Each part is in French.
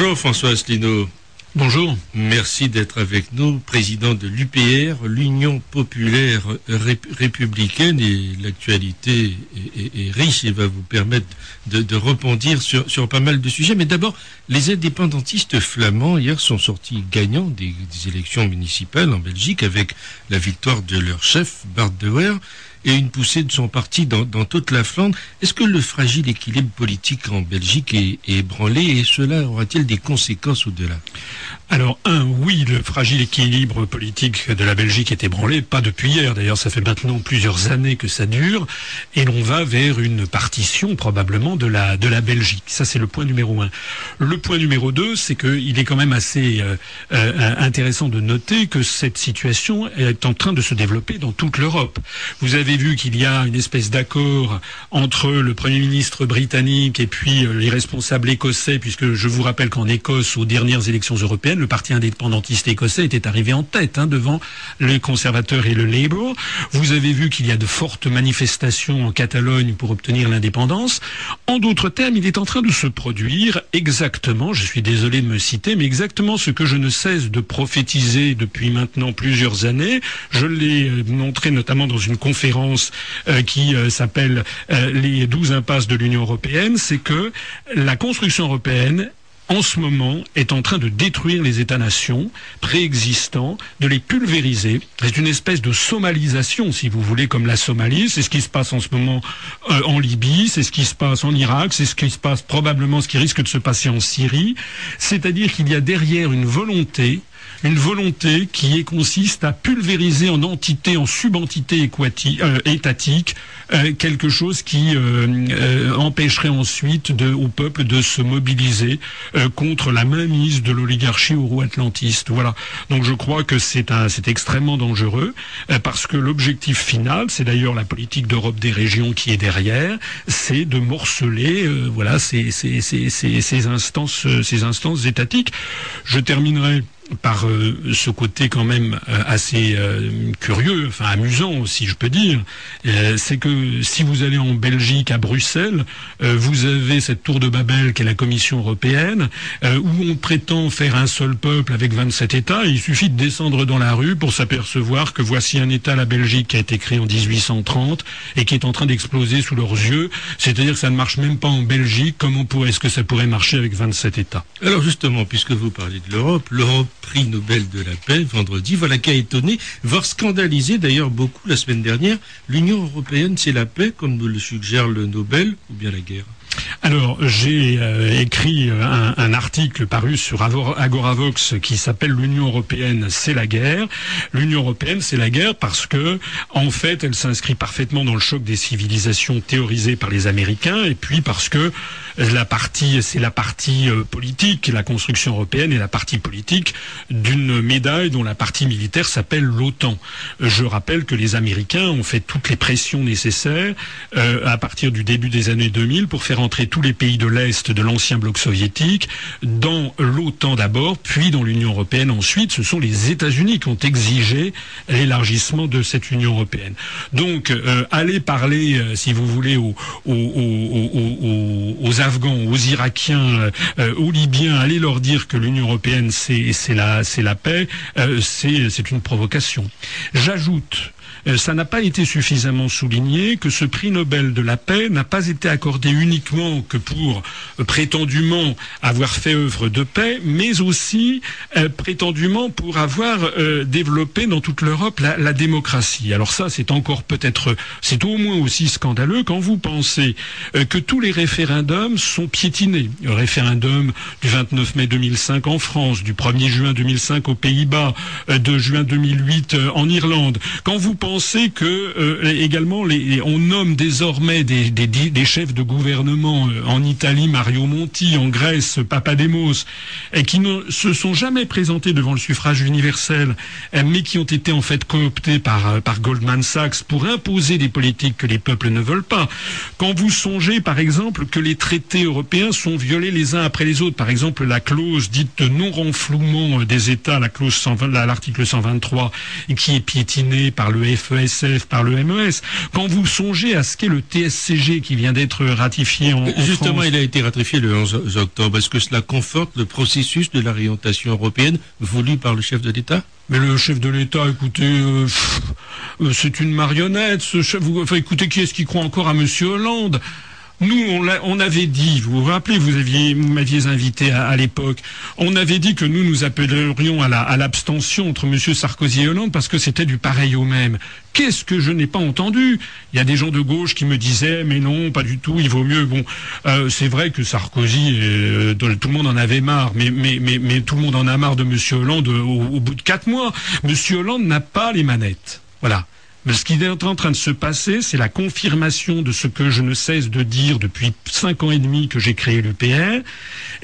Bonjour François Asselineau. Bonjour. Merci d'être avec nous, président de l'UPR, l'Union populaire républicaine, et l'actualité est, riche et va vous permettre de, de rebondir sur, sur, pas mal de sujets. Mais d'abord, les indépendantistes flamands hier sont sortis gagnants des, des, élections municipales en Belgique avec la victoire de leur chef, Bart de Weer et une poussée de son parti dans, dans toute la Flandre. Est-ce que le fragile équilibre politique en Belgique est, est ébranlé et cela aura-t-il des conséquences au-delà? Alors, un, le fragile équilibre politique de la Belgique est ébranlé, pas depuis hier, d'ailleurs, ça fait maintenant plusieurs années que ça dure, et l'on va vers une partition probablement de la, de la Belgique. Ça, c'est le point numéro un. Le point numéro deux, c'est qu'il est quand même assez euh, euh, intéressant de noter que cette situation est en train de se développer dans toute l'Europe. Vous avez vu qu'il y a une espèce d'accord entre le Premier ministre britannique et puis euh, les responsables écossais, puisque je vous rappelle qu'en Écosse, aux dernières élections européennes, le parti indépendantiste écossais était arrivé en tête hein, devant les conservateurs et le Labour. Vous avez vu qu'il y a de fortes manifestations en Catalogne pour obtenir l'indépendance. En d'autres termes, il est en train de se produire exactement, je suis désolé de me citer, mais exactement ce que je ne cesse de prophétiser depuis maintenant plusieurs années. Je l'ai euh, montré notamment dans une conférence euh, qui euh, s'appelle Les douze impasses de l'Union européenne, c'est que la construction européenne en ce moment, est en train de détruire les États-nations préexistants, de les pulvériser. C'est une espèce de somalisation, si vous voulez, comme la Somalie. C'est ce qui se passe en ce moment euh, en Libye, c'est ce qui se passe en Irak, c'est ce qui se passe probablement, ce qui risque de se passer en Syrie. C'est-à-dire qu'il y a derrière une volonté une volonté qui consiste à pulvériser en entité, en subentité euh, étatique, euh, quelque chose qui euh, euh, empêcherait ensuite au peuple de se mobiliser contre la mainmise de l'oligarchie euro-atlantiste. Voilà. Donc je crois que c'est extrêmement dangereux parce que l'objectif final, c'est d'ailleurs la politique d'Europe des régions qui est derrière, c'est de morceler voilà ces, instances, ces instances étatiques. Je terminerai par euh, ce côté quand même euh, assez euh, curieux, enfin amusant si je peux dire, c'est que si vous allez en Belgique, à Bruxelles, vous avez cette tour de Babel qui est la Commission européenne, où on prétend faire un seul peuple avec 27 États. il suffit de descendre dans la rue pour s'apercevoir que voici un État, la Belgique, qui a été créé en 1830 et qui est en train d'exploser sous leurs yeux. C'est-à-dire que ça ne marche même pas en Belgique. Comment est-ce que ça pourrait marcher avec 27 États? Alors justement, puisque vous parlez de l'Europe, l'Europe prix Nobel de la paix vendredi. Voilà qui a étonné, voire scandalisé d'ailleurs beaucoup la semaine dernière. L'Union européenne, c'est la paix, comme le suggère le Nobel, ou bien la guerre alors, j'ai euh, écrit euh, un, article paru sur Agoravox qui s'appelle L'Union européenne, c'est la guerre. L'Union européenne, c'est la guerre parce que, en fait, elle s'inscrit parfaitement dans le choc des civilisations théorisées par les Américains, et puis parce que la partie, c'est la partie euh, politique, la construction européenne est la partie politique d'une médaille dont la partie militaire s'appelle l'OTAN. Je rappelle que les Américains ont fait toutes les pressions nécessaires à partir du début des années 2000 pour faire entrer tous les pays de l'Est de l'ancien bloc soviétique dans l'OTAN d'abord, puis dans l'Union européenne ensuite. Ce sont les États-Unis qui ont exigé l'élargissement de cette Union européenne. Donc, euh, allez parler, euh, si vous voulez, aux, Afghans, aux Irakiens, euh, aux Libyens, allez leur dire que l'Union européenne, c'est la, la paix, c'est une provocation. J'ajoute ça n'a pas été suffisamment souligné que ce prix Nobel de la paix n'a pas été accordé uniquement que pour euh, prétendument avoir fait œuvre de paix, mais aussi euh, prétendument pour avoir euh, développé dans toute l'Europe la, démocratie. Alors ça, c'est encore peut-être, c'est au moins aussi scandaleux quand vous pensez euh, que tous les référendums sont piétinés. Le référendum du 29 mai 2005 en France, du 1er juin 2005 aux Pays-Bas, de juin 2008 en Irlande. Quand vous pensez que euh, également on nomme désormais des, chefs de gouvernement euh, en Italie Mario Monti, en Grèce Papademos, et qui ne se sont jamais présentés devant le suffrage universel, euh, mais qui ont été en fait cooptés par, par Goldman Sachs pour imposer des politiques que les peuples ne veulent pas. Quand vous songez par exemple que les traités européens sont violés les uns après les autres, par exemple la clause dite de non-renflouement des États, la clause l'article 123, qui est piétinée par le FESF, par le MES. Quand vous songez à ce qu'est le TSCG qui vient d'être ratifié en, Justement, il a été ratifié le 11 octobre. Est-ce que cela conforte le processus de la réorientation européenne voulu par le chef de l'État? Mais le chef de l'État, écoutez, euh, euh, c'est une marionnette. Ce chef, enfin, écoutez, qui est-ce qui croit encore à Monsieur Hollande? Nous, on, avait dit, vous vous rappelez, vous aviez, m'aviez invité à, l'époque, on avait dit que nous nous appellerions à l'abstention entre M. Sarkozy et Hollande parce que c'était du pareil au même. Qu'est-ce que je n'ai pas entendu? Il y a des gens de gauche qui me disaient, mais non, pas du tout, il vaut mieux. Bon, euh, c'est vrai que Sarkozy, euh, tout le monde en avait marre, mais, tout le monde en a marre de M. Hollande au, au bout de quatre mois. M. Hollande n'a pas les manettes. Voilà. Ce qui est en train de se passer, c'est la confirmation de ce que je ne cesse de dire depuis cinq ans et demi que j'ai créé l'UPR,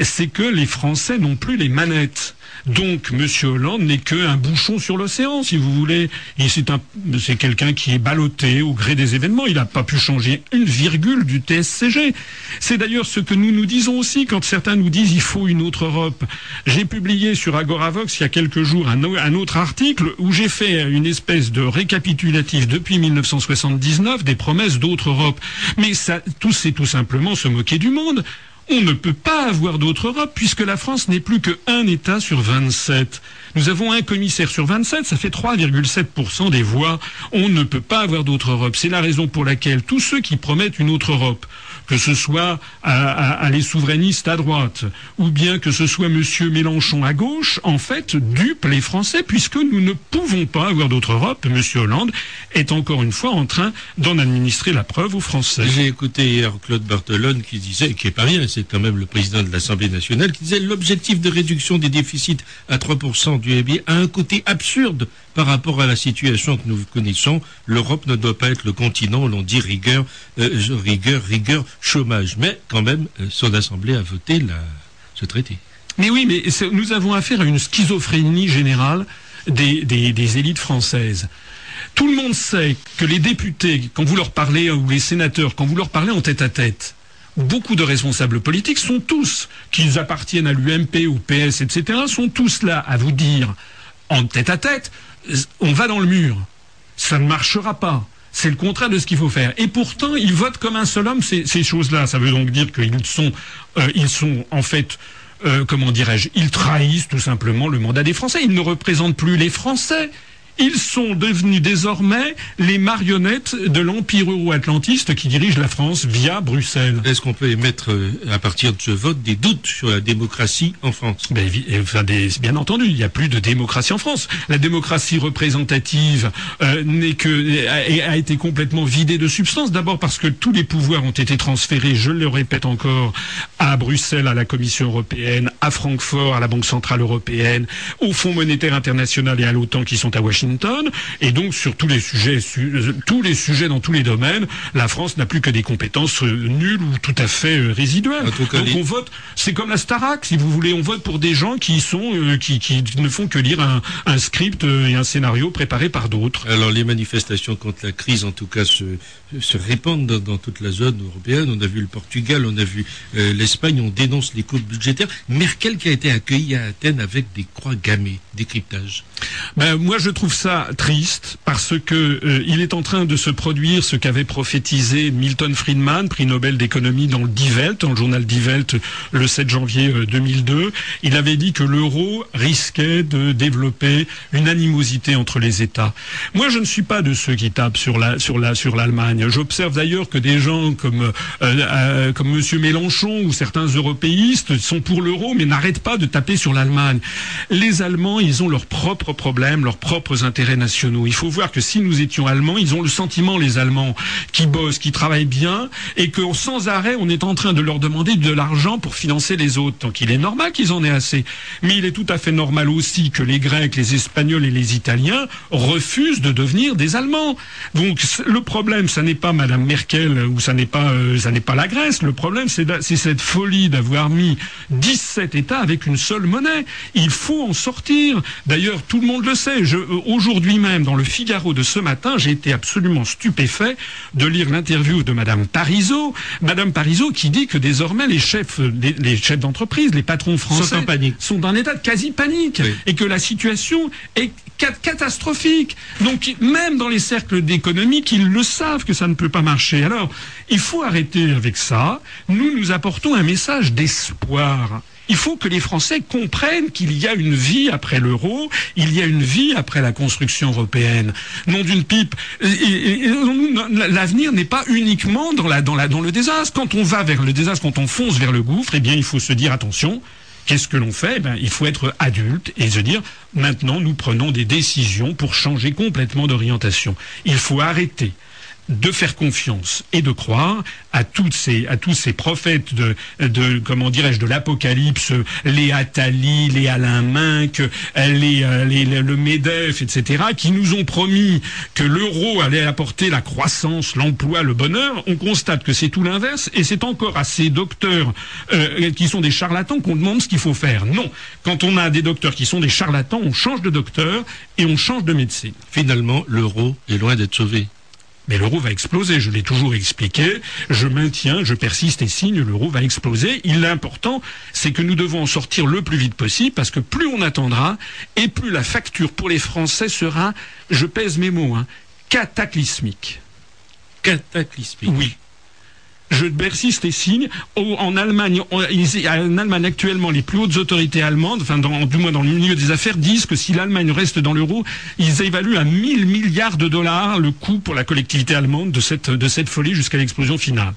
c'est que les Français n'ont plus les manettes. Donc, M. Hollande n'est qu'un bouchon sur l'océan, si vous voulez. C'est quelqu'un qui est ballotté au gré des événements. Il n'a pas pu changer une virgule du TSCG. C'est d'ailleurs ce que nous nous disons aussi quand certains nous disent il faut une autre Europe. J'ai publié sur Agoravox il y a quelques jours un, un autre article où j'ai fait une espèce de récapitulatif depuis 1979 des promesses d'autre Europe. Mais ça, tout c'est tout simplement se moquer du monde. On ne peut pas avoir d'autre Europe puisque la France n'est plus qu'un État sur 27. Nous avons un commissaire sur 27, ça fait 3,7% des voix. On ne peut pas avoir d'autre Europe. C'est la raison pour laquelle tous ceux qui promettent une autre Europe, que ce soit à, les souverainistes à droite, ou bien que ce soit M. Mélenchon à gauche, en fait, dupent les Français, puisque nous ne pouvons pas avoir d'autre Europe. M. Hollande est encore une fois en train d'en administrer la preuve aux Français. J'ai écouté hier Claude Barthelone qui disait, qui est pas rien, c'est quand même le président de l'Assemblée nationale, qui disait l'objectif de réduction des déficits à 3% du PIB a un côté absurde par rapport à la situation que nous connaissons. L'Europe ne doit pas être le continent où l'on dit rigueur, euh, rigueur, rigueur, chômage. Mais quand même, euh, son Assemblée a voté ce traité. Mais oui, mais nous avons affaire à une schizophrénie générale des, élites françaises. Tout le monde sait que les députés, quand vous leur parlez, ou les sénateurs, quand vous leur parlez en tête à tête, beaucoup de responsables politiques sont tous, qu'ils appartiennent à l'UMP ou PS, etc., sont tous là à vous dire, en tête à tête, on va dans le mur. Ça ne marchera pas. C'est le contraire de ce qu'il faut faire. Et pourtant, ils votent comme un seul homme ces, choses-là. Ça veut donc dire qu'ils sont, euh, ils sont en fait, euh, comment dirais-je, ils trahissent tout simplement le mandat des Français. Ils ne représentent plus les Français. Ils sont devenus désormais les marionnettes de l'empire euro-atlantiste qui dirige la France via Bruxelles. Est-ce qu'on peut émettre, euh, à partir de ce vote, des doutes sur la démocratie en France? Ben, enfin, Bien entendu, il n'y a plus de démocratie en France. La démocratie représentative euh, n'est que a, été complètement vidée de substance. D'abord parce que tous les pouvoirs ont été transférés, je le répète encore, à Bruxelles, à la Commission européenne, à Francfort, à la Banque centrale européenne, au Fonds monétaire international et à l'OTAN qui sont à Washington et donc sur tous les sujets, euh, tous les sujets dans tous les domaines, la France n'a plus que des compétences euh, nulles ou tout à fait euh, résiduelles. Donc on vote, c'est comme la Starac, si vous voulez, on vote pour des gens qui sont, qui, ne font que lire un, script et un scénario préparé par d'autres. Alors les manifestations contre la crise, en tout cas, se, se répandent dans, toute la zone européenne. On a vu le Portugal, on a vu l'Espagne, on dénonce les coupes budgétaires. Merkel qui a été accueillie à Athènes avec des croix gammées, décryptage. Ben moi je trouve ça triste parce que euh, il est en train de se produire ce qu'avait prophétisé Milton Friedman, prix Nobel d'économie dans le Die Welt, dans le journal Die Welt le 7 janvier 2002. Euh, il avait dit que l'euro risquait de développer une animosité entre les États. Moi, je ne suis pas de ceux qui tapent sur la sur la sur l'Allemagne. J'observe d'ailleurs que des gens comme euh, comme Monsieur Mélenchon ou certains européistes sont pour l'euro, mais n'arrêtent pas de taper sur l'Allemagne. Les Allemands, ils ont leurs propres problèmes, leurs propres intérêts nationaux. Il faut voir que si nous étions allemands, ils ont le sentiment, les Allemands, qui bossent, qui travaillent bien, et que sans arrêt, on est en train de leur demander de l'argent pour financer les autres. Donc il est normal qu'ils en aient assez. Mais il est tout à fait normal aussi que les Grecs, les Espagnols et les Italiens refusent de devenir des Allemands. Donc le problème, ça n'est pas Madame Merkel ou ça n'est pas, euh, pas la Grèce. Le problème, c'est cette folie d'avoir mis 17 États avec une seule monnaie. Il faut en sortir. D'ailleurs, tout le monde le sait. Je, euh, aujourd'hui même, dans le Figaro de ce matin, j'ai été absolument stupéfait de lire l'interview de Madame Parizeau. Madame Parizeau qui dit que désormais les chefs, les, chefs d'entreprise, les patrons français sont en panique, sont dans un état de quasi panique, et que la situation est catastrophique. Donc même dans les cercles d'économique, ils le savent que ça ne peut pas marcher. Alors il faut arrêter avec ça. Nous nous apportons un message d'espoir. Il faut que les Français comprennent qu'il y a une vie après l'euro, il y a une vie après la construction européenne. Non d'une pipe. L'avenir n'est pas uniquement dans, dans, le désastre. Quand on va vers le désastre, quand on fonce vers le gouffre, eh bien, il faut se dire attention. Qu'est-ce que l'on fait? Eh Il faut être adulte et se dire maintenant nous prenons des décisions pour changer complètement d'orientation. Il faut arrêter de faire confiance et de croire à toutes ces à tous ces prophètes de, de comment dirais-je de l'apocalypse les Attali les Alain Minck les, euh, les, le Medef etc qui nous ont promis que l'euro allait apporter la croissance l'emploi le bonheur. On constate que c'est tout l'inverse et c'est encore à ces docteurs euh, qui sont des charlatans qu'on demande ce qu'il faut faire. Non. Quand on a des docteurs qui sont des charlatans on change de docteur et on change de médecine. Finalement l'euro est loin d'être sauvé mais l'euro va exploser, je l'ai toujours expliqué, je maintiens, je persiste et signe, l'euro va exploser. L'important, c'est que nous devons en sortir le plus vite possible, parce que plus on attendra, et plus la facture pour les Français sera, je pèse mes mots, hein, cataclysmique. Cataclysmique. Oui je persiste et signe. En Allemagne, en Allemagne actuellement, les plus hautes autorités allemandes, enfin du moins dans le milieu des affaires, disent que si l'Allemagne reste dans l'euro, ils évaluent à 1000 milliards de dollars le coût pour la collectivité allemande de cette, folie jusqu'à l'explosion finale.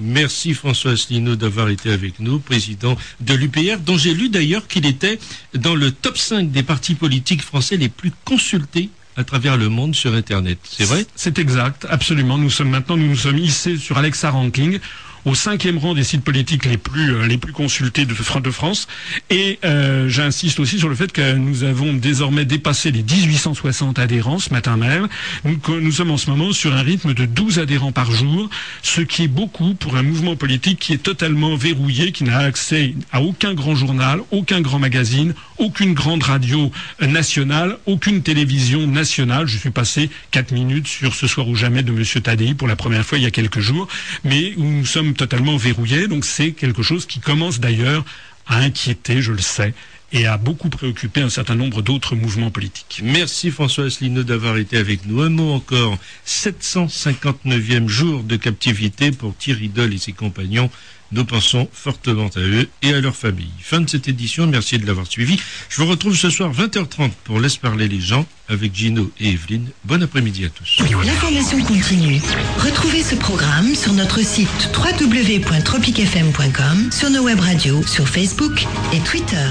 Merci François Asselineau d'avoir été avec nous, président de l'UPR, dont j'ai lu d'ailleurs qu'il était dans le top 5 des partis politiques français les plus consultés à travers le monde sur Internet. C'est vrai? C'est exact, absolument. Nous sommes maintenant, nous nous sommes hissés sur Alexa Ranking au cinquième rang des sites politiques les plus euh, les plus consultés de, de France. Et euh, j'insiste aussi sur le fait que nous avons désormais dépassé les 1860 adhérents ce matin même. Nous, nous sommes en ce moment sur un rythme de 12 adhérents par jour, ce qui est beaucoup pour un mouvement politique qui est totalement verrouillé, qui n'a accès à aucun grand journal, aucun grand magazine, aucune grande radio nationale, aucune télévision nationale. Je suis passé quatre minutes sur Ce soir ou jamais de Monsieur Tadei pour la première fois il y a quelques jours, mais nous sommes totalement verrouillé. Donc c'est quelque chose qui commence d'ailleurs à inquiéter, je le sais, et à beaucoup préoccupé un certain nombre d'autres mouvements politiques. Merci François Asselineau d'avoir été avec nous. Un mot encore, 759e jour de captivité pour Thierry Doll et ses compagnons nous pensons fortement à eux et à leur famille. Fin de cette édition, merci de l'avoir suivi. Je vous retrouve ce soir 20h30 pour Laisse parler les gens avec Gino et Evelyne. Bon après-midi à tous. L'information continue. Retrouvez ce programme sur notre site www.tropicfm.com, sur nos web radios, sur Facebook et Twitter.